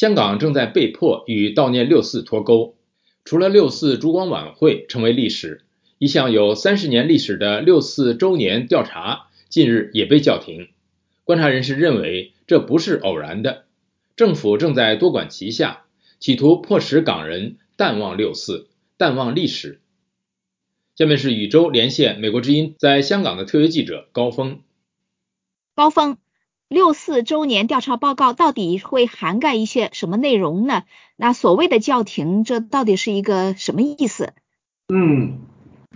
香港正在被迫与悼念六四脱钩。除了六四烛光晚会成为历史，一项有三十年历史的六四周年调查近日也被叫停。观察人士认为，这不是偶然的，政府正在多管齐下，企图迫使港人淡忘六四，淡忘历史。下面是宇宙连线美国之音在香港的特约记者高峰。高峰。六四周年调查报告到底会涵盖一些什么内容呢？那所谓的叫停，这到底是一个什么意思？嗯，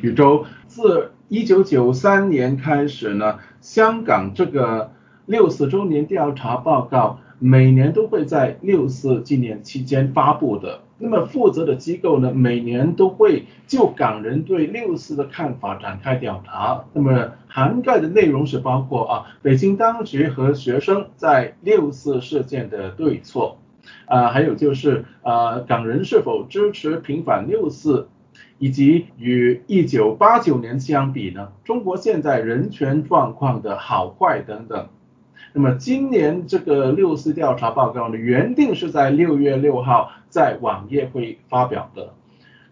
宇宙自一九九三年开始呢，香港这个六四周年调查报告每年都会在六四纪念期间发布的。那么负责的机构呢，每年都会就港人对六四的看法展开调查。那么涵盖的内容是包括啊，北京当局和学生在六四事件的对错，啊，还有就是啊，港人是否支持平反六四，以及与一九八九年相比呢，中国现在人权状况的好坏等等。那么今年这个六四调查报告呢，原定是在六月六号在网页会发表的，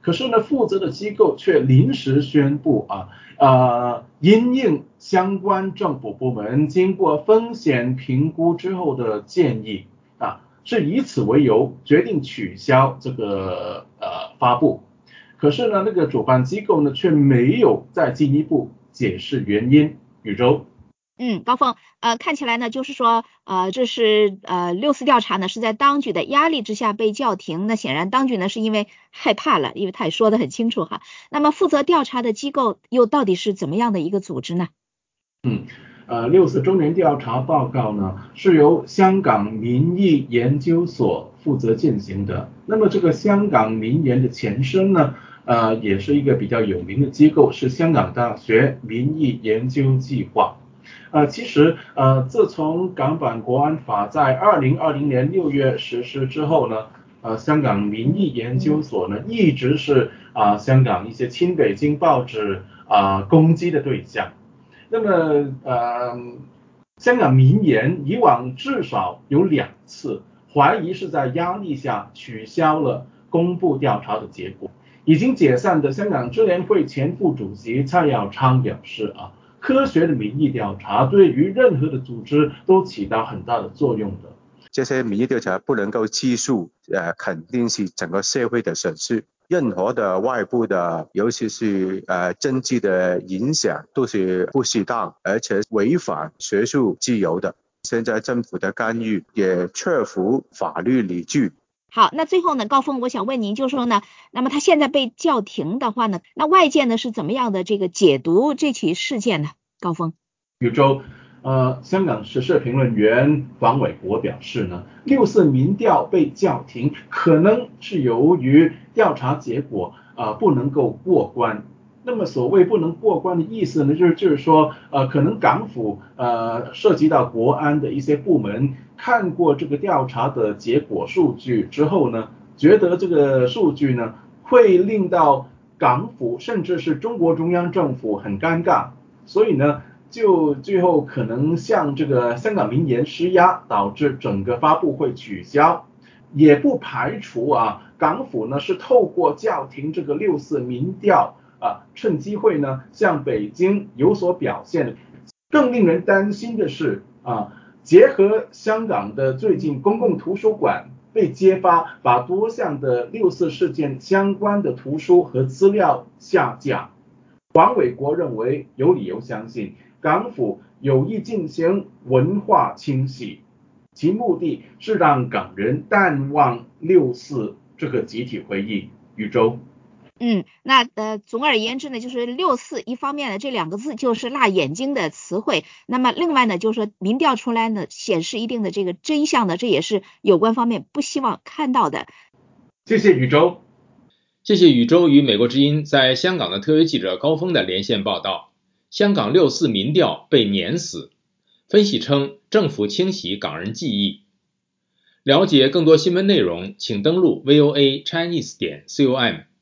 可是呢，负责的机构却临时宣布啊，呃，因应相关政府部门经过风险评估之后的建议啊，是以此为由决定取消这个呃发布，可是呢，那个主办机构呢却没有再进一步解释原因，宇宙。嗯，高峰，呃，看起来呢，就是说，呃，这是呃六四调查呢是在当局的压力之下被叫停。那显然当局呢是因为害怕了，因为他也说的很清楚哈。那么负责调查的机构又到底是怎么样的一个组织呢？嗯，呃，六四周年调查报告呢是由香港民意研究所负责进行的。那么这个香港民研的前身呢，呃，也是一个比较有名的机构，是香港大学民意研究计划。呃，其实呃，自从港版国安法在二零二零年六月实施之后呢，呃，香港民意研究所呢一直是啊香港一些亲北京报纸啊攻击的对象。那么呃，香港民研以往至少有两次怀疑是在压力下取消了公布调查的结果。已经解散的香港支联会前副主席蔡耀昌表示啊。科学的民意调查对于任何的组织都起到很大的作用的。这些民意调查不能够计数，呃，肯定是整个社会的损失。任何的外部的，尤其是呃政治的影响，都是不适当，而且违反学术自由的。现在政府的干预也缺乏法律理据。好，那最后呢，高峰，我想问您，就是说呢，那么他现在被叫停的话呢，那外界呢是怎么样的这个解读这起事件呢？高峰，宇宙，呃，香港时事评论员黄伟国表示呢，六四民调被叫停，可能是由于调查结果呃不能够过关。那么所谓不能过关的意思呢，就是就是说，呃，可能港府呃涉及到国安的一些部门看过这个调查的结果数据之后呢，觉得这个数据呢会令到港府甚至是中国中央政府很尴尬，所以呢就最后可能向这个香港民研施压，导致整个发布会取消，也不排除啊港府呢是透过叫停这个六四民调。啊，趁机会呢，向北京有所表现。更令人担心的是，啊，结合香港的最近公共图书馆被揭发，把多项的六四事件相关的图书和资料下架。王伟国认为有理由相信，港府有意进行文化清洗，其目的是让港人淡忘六四这个集体回忆。宇宙。嗯，那呃，总而言之呢，就是六四一方面呢，这两个字就是辣眼睛的词汇。那么另外呢，就是说民调出来呢，显示一定的这个真相呢，这也是有关方面不希望看到的。谢谢宇宙，谢谢宇宙与美国之音在香港的特约记者高峰的连线报道。香港六四民调被碾死，分析称政府清洗港人记忆。了解更多新闻内容，请登录 VOA Chinese 点 com。